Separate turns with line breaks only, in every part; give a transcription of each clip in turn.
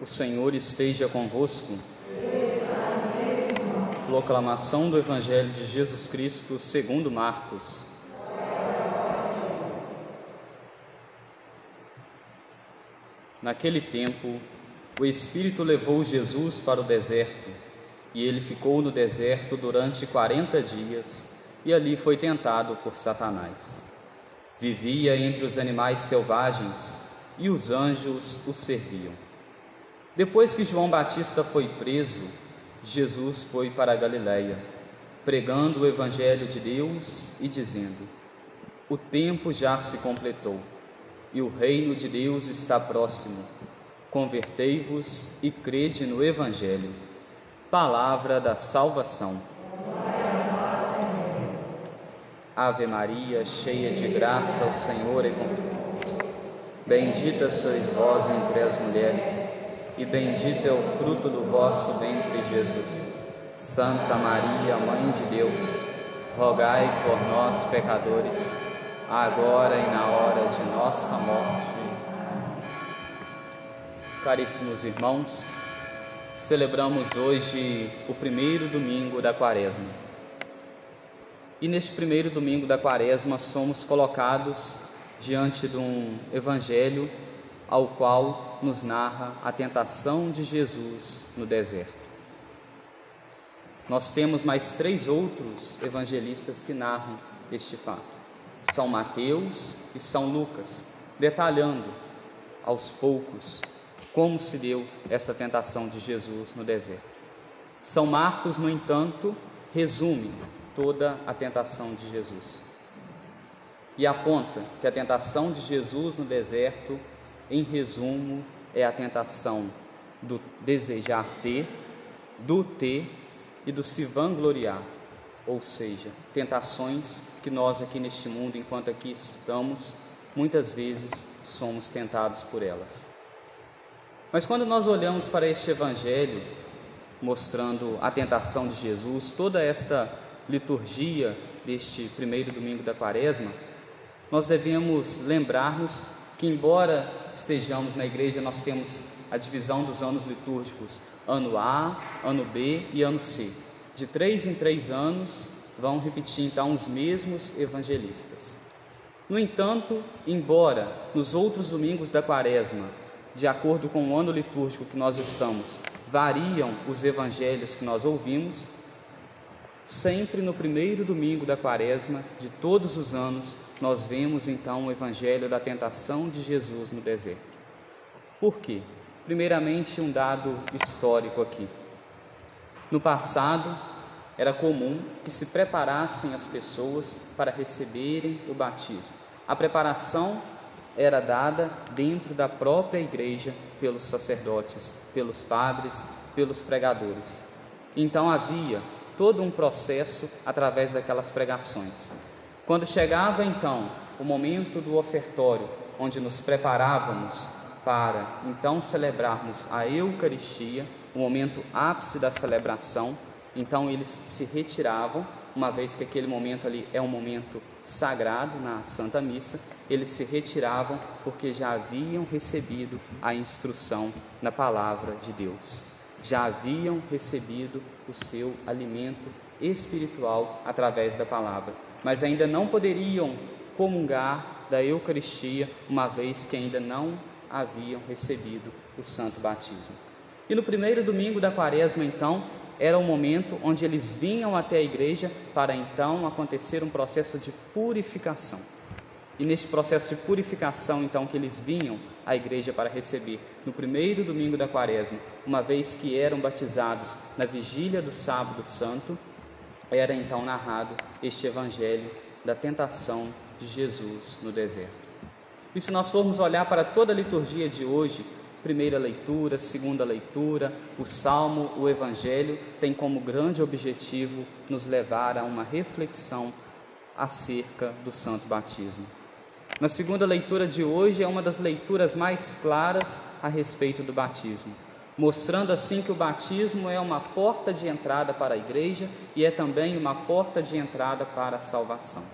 O Senhor esteja convosco. Proclamação do Evangelho de Jesus Cristo segundo Marcos. Naquele tempo, o Espírito levou Jesus para o deserto, e ele ficou no deserto durante quarenta dias, e ali foi tentado por Satanás. Vivia entre os animais selvagens, e os anjos o serviam. Depois que João Batista foi preso, Jesus foi para a Galiléia, pregando o evangelho de Deus e dizendo: O tempo já se completou e o reino de Deus está próximo. Convertei-vos e crede no evangelho. Palavra da salvação. Ave Maria, cheia de graça, o Senhor é convosco. Bendita sois vós entre as mulheres e bendito é o fruto do vosso ventre, Jesus. Santa Maria, Mãe de Deus, rogai por nós, pecadores, agora e na hora de nossa morte. Caríssimos irmãos, celebramos hoje o primeiro domingo da Quaresma. E neste primeiro domingo da Quaresma somos colocados diante de um evangelho ao qual nos narra a tentação de Jesus no deserto. Nós temos mais três outros evangelistas que narram este fato: São Mateus e São Lucas, detalhando aos poucos como se deu esta tentação de Jesus no deserto. São Marcos, no entanto, resume toda a tentação de Jesus e aponta que a tentação de Jesus no deserto em resumo, é a tentação do desejar ter, do ter e do se vangloriar, ou seja, tentações que nós aqui neste mundo, enquanto aqui estamos, muitas vezes somos tentados por elas. Mas quando nós olhamos para este evangelho, mostrando a tentação de Jesus, toda esta liturgia deste primeiro domingo da quaresma, nós devemos lembrar-nos que, embora estejamos na igreja, nós temos a divisão dos anos litúrgicos, ano A, ano B e ano C. De três em três anos vão repetir então os mesmos evangelistas. No entanto, embora nos outros domingos da quaresma, de acordo com o ano litúrgico que nós estamos, variam os evangelhos que nós ouvimos, Sempre no primeiro domingo da quaresma de todos os anos, nós vemos então o evangelho da tentação de Jesus no deserto. Por quê? Primeiramente, um dado histórico aqui. No passado, era comum que se preparassem as pessoas para receberem o batismo. A preparação era dada dentro da própria igreja pelos sacerdotes, pelos padres, pelos pregadores. Então havia todo um processo através daquelas pregações. Quando chegava então o momento do ofertório, onde nos preparávamos para então celebrarmos a Eucaristia, o momento ápice da celebração, então eles se retiravam, uma vez que aquele momento ali é um momento sagrado na Santa Missa, eles se retiravam porque já haviam recebido a instrução na palavra de Deus já haviam recebido o seu alimento espiritual através da palavra, mas ainda não poderiam comungar da Eucaristia, uma vez que ainda não haviam recebido o santo batismo. E no primeiro domingo da quaresma, então, era o momento onde eles vinham até a igreja para então acontecer um processo de purificação. E neste processo de purificação, então, que eles vinham à igreja para receber no primeiro domingo da quaresma, uma vez que eram batizados na vigília do sábado santo, era então narrado este evangelho da tentação de Jesus no deserto. E se nós formos olhar para toda a liturgia de hoje, primeira leitura, segunda leitura, o salmo, o evangelho, tem como grande objetivo nos levar a uma reflexão acerca do santo batismo. Na segunda leitura de hoje é uma das leituras mais claras a respeito do batismo, mostrando assim que o batismo é uma porta de entrada para a igreja e é também uma porta de entrada para a salvação.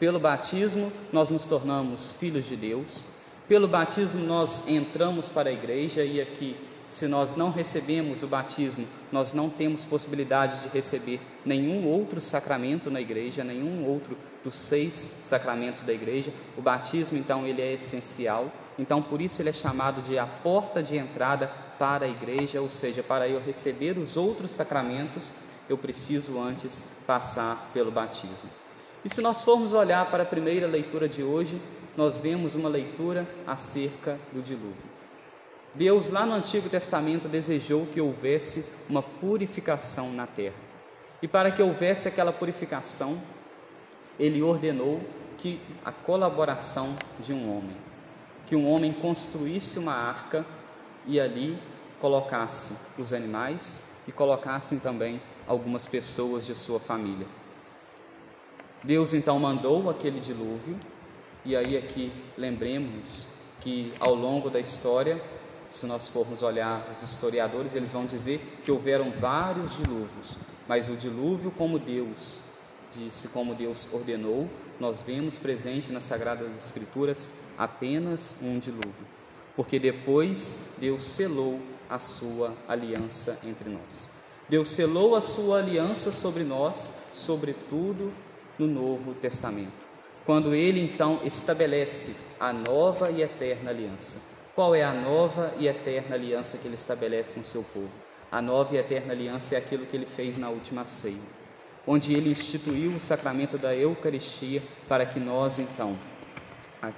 Pelo batismo, nós nos tornamos filhos de Deus, Pelo batismo nós entramos para a igreja e aqui, se nós não recebemos o batismo, nós não temos possibilidade de receber nenhum outro sacramento na igreja, nenhum outro dos seis sacramentos da igreja. O batismo, então, ele é essencial. Então, por isso ele é chamado de a porta de entrada para a igreja, ou seja, para eu receber os outros sacramentos, eu preciso antes passar pelo batismo. E se nós formos olhar para a primeira leitura de hoje, nós vemos uma leitura acerca do dilúvio. Deus, lá no Antigo Testamento, desejou que houvesse uma purificação na terra. E para que houvesse aquela purificação, ele ordenou que a colaboração de um homem, que um homem construísse uma arca e ali colocasse os animais e colocassem também algumas pessoas de sua família. Deus então mandou aquele dilúvio, e aí aqui lembremos que ao longo da história, se nós formos olhar os historiadores, eles vão dizer que houveram vários dilúvios, mas o dilúvio como Deus disse, como Deus ordenou, nós vemos presente nas Sagradas Escrituras apenas um dilúvio, porque depois Deus selou a sua aliança entre nós. Deus selou a sua aliança sobre nós, sobretudo no Novo Testamento, quando ele então estabelece a nova e eterna aliança. Qual é a nova e eterna aliança que ele estabelece com o seu povo? A nova e eterna aliança é aquilo que ele fez na última ceia, onde ele instituiu o sacramento da Eucaristia para que nós então,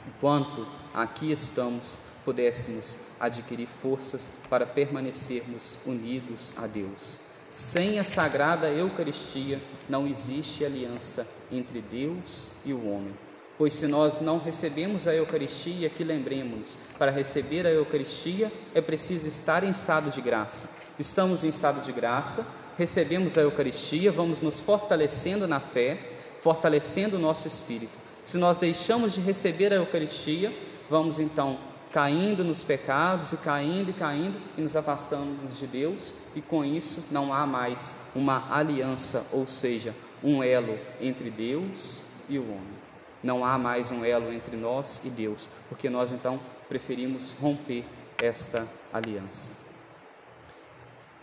enquanto aqui estamos, pudéssemos adquirir forças para permanecermos unidos a Deus. Sem a sagrada Eucaristia não existe aliança entre Deus e o homem. Pois se nós não recebemos a Eucaristia, que lembremos, para receber a Eucaristia é preciso estar em estado de graça. Estamos em estado de graça, recebemos a Eucaristia, vamos nos fortalecendo na fé, fortalecendo o nosso espírito. Se nós deixamos de receber a Eucaristia, vamos então caindo nos pecados e caindo e caindo e nos afastamos de Deus, e com isso não há mais uma aliança, ou seja, um elo entre Deus e o homem. Não há mais um elo entre nós e Deus, porque nós então preferimos romper esta aliança.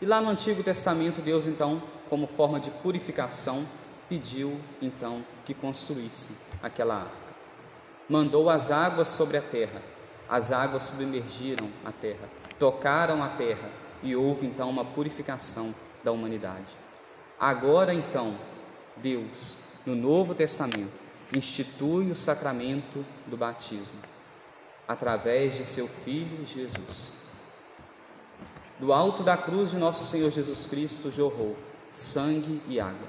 E lá no Antigo Testamento, Deus então, como forma de purificação, pediu então que construísse aquela arca. Mandou as águas sobre a terra as águas submergiram a terra, tocaram a terra e houve então uma purificação da humanidade. Agora então, Deus, no Novo Testamento, institui o sacramento do batismo através de seu Filho Jesus. Do alto da cruz de nosso Senhor Jesus Cristo jorrou sangue e água.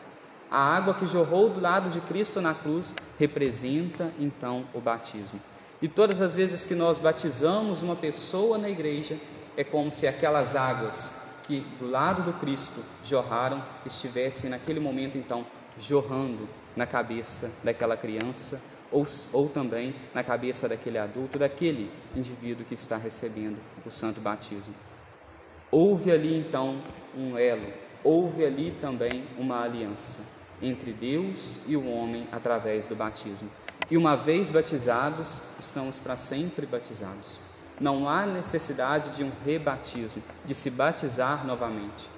A água que jorrou do lado de Cristo na cruz representa então o batismo. E todas as vezes que nós batizamos uma pessoa na igreja, é como se aquelas águas que do lado do Cristo jorraram estivessem naquele momento então jorrando na cabeça daquela criança ou, ou também na cabeça daquele adulto, daquele indivíduo que está recebendo o santo batismo. Houve ali então um elo, houve ali também uma aliança entre Deus e o homem através do batismo. E uma vez batizados, estamos para sempre batizados. Não há necessidade de um rebatismo, de se batizar novamente.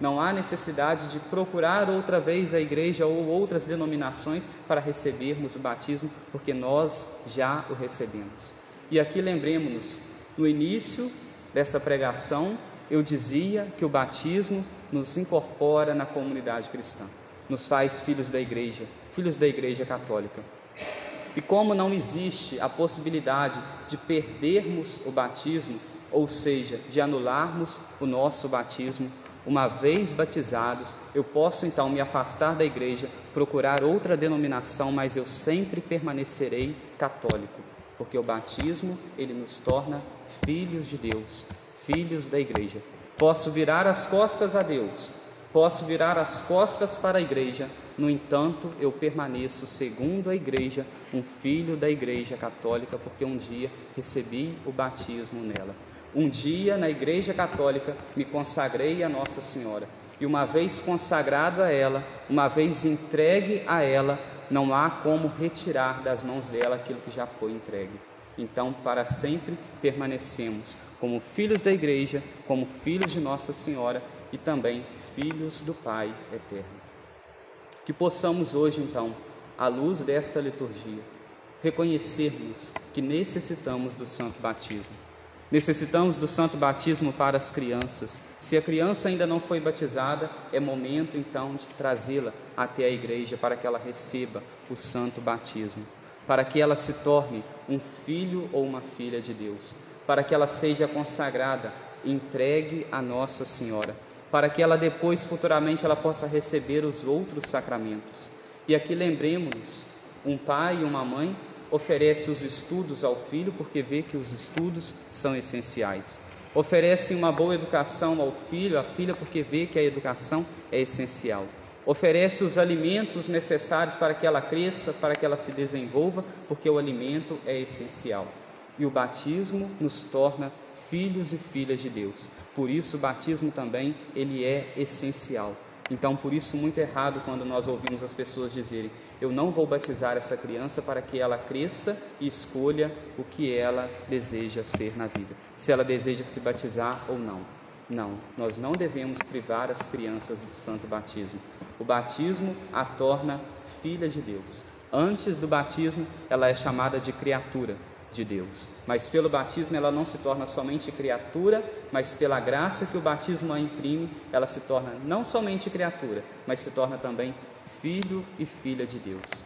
Não há necessidade de procurar outra vez a igreja ou outras denominações para recebermos o batismo, porque nós já o recebemos. E aqui lembremos-nos, no início desta pregação, eu dizia que o batismo nos incorpora na comunidade cristã, nos faz filhos da igreja, filhos da igreja católica. E como não existe a possibilidade de perdermos o batismo, ou seja, de anularmos o nosso batismo, uma vez batizados, eu posso então me afastar da igreja, procurar outra denominação, mas eu sempre permanecerei católico, porque o batismo ele nos torna filhos de Deus, filhos da igreja. Posso virar as costas a Deus, posso virar as costas para a igreja, no entanto, eu permaneço, segundo a igreja, um filho da igreja católica, porque um dia recebi o batismo nela. Um dia, na igreja católica, me consagrei a Nossa Senhora. E uma vez consagrado a ela, uma vez entregue a ela, não há como retirar das mãos dela aquilo que já foi entregue. Então, para sempre permanecemos como filhos da igreja, como filhos de Nossa Senhora e também filhos do Pai eterno. Que possamos hoje, então, à luz desta liturgia, reconhecermos que necessitamos do santo batismo. Necessitamos do santo batismo para as crianças. Se a criança ainda não foi batizada, é momento então de trazê-la até a igreja para que ela receba o santo batismo, para que ela se torne um filho ou uma filha de Deus, para que ela seja consagrada, entregue a Nossa Senhora para que ela depois, futuramente, ela possa receber os outros sacramentos. E aqui lembremos-nos, um pai e uma mãe oferece os estudos ao filho porque vê que os estudos são essenciais. Oferece uma boa educação ao filho, à filha, porque vê que a educação é essencial. Oferece os alimentos necessários para que ela cresça, para que ela se desenvolva, porque o alimento é essencial. E o batismo nos torna filhos e filhas de Deus. Por isso o batismo também ele é essencial. Então, por isso muito errado quando nós ouvimos as pessoas dizerem: "Eu não vou batizar essa criança para que ela cresça e escolha o que ela deseja ser na vida, se ela deseja se batizar ou não". Não, nós não devemos privar as crianças do santo batismo. O batismo a torna filha de Deus. Antes do batismo, ela é chamada de criatura, de Deus. Mas pelo batismo ela não se torna somente criatura, mas pela graça que o batismo a imprime, ela se torna não somente criatura, mas se torna também filho e filha de Deus.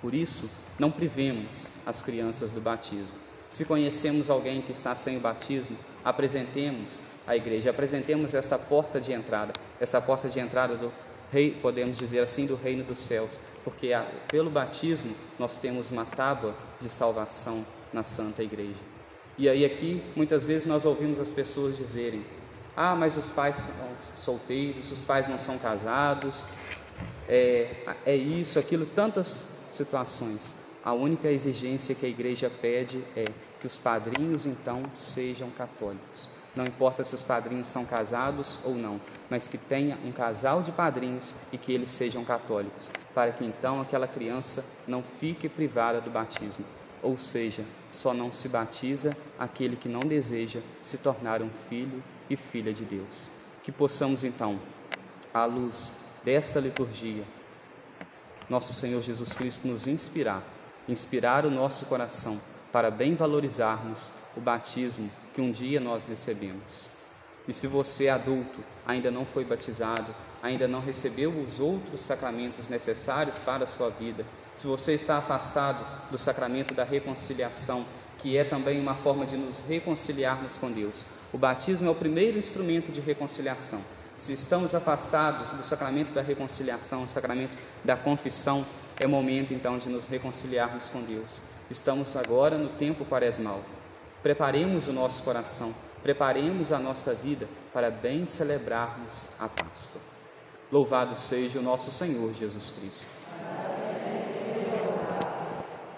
Por isso, não privemos as crianças do batismo. Se conhecemos alguém que está sem o batismo, apresentemos à igreja, apresentemos esta porta de entrada, essa porta de entrada do rei, podemos dizer assim, do reino dos céus, porque pelo batismo nós temos uma tábua de salvação na Santa Igreja. E aí aqui muitas vezes nós ouvimos as pessoas dizerem: "Ah, mas os pais são solteiros, os pais não são casados, é, é isso, aquilo, tantas situações. A única exigência que a igreja pede é que os padrinhos então sejam católicos. Não importa se os padrinhos são casados ou não, mas que tenha um casal de padrinhos e que eles sejam católicos, para que então aquela criança não fique privada do batismo. Ou seja, só não se batiza aquele que não deseja se tornar um filho e filha de Deus. Que possamos então, à luz desta liturgia, nosso Senhor Jesus Cristo nos inspirar, inspirar o nosso coração para bem valorizarmos o batismo que um dia nós recebemos. E se você, adulto, ainda não foi batizado, ainda não recebeu os outros sacramentos necessários para a sua vida, se você está afastado do sacramento da reconciliação, que é também uma forma de nos reconciliarmos com Deus, o batismo é o primeiro instrumento de reconciliação. Se estamos afastados do sacramento da reconciliação, o sacramento da confissão, é momento então de nos reconciliarmos com Deus. Estamos agora no tempo quaresmal. Preparemos o nosso coração, preparemos a nossa vida para bem celebrarmos a Páscoa. Louvado seja o nosso Senhor Jesus Cristo.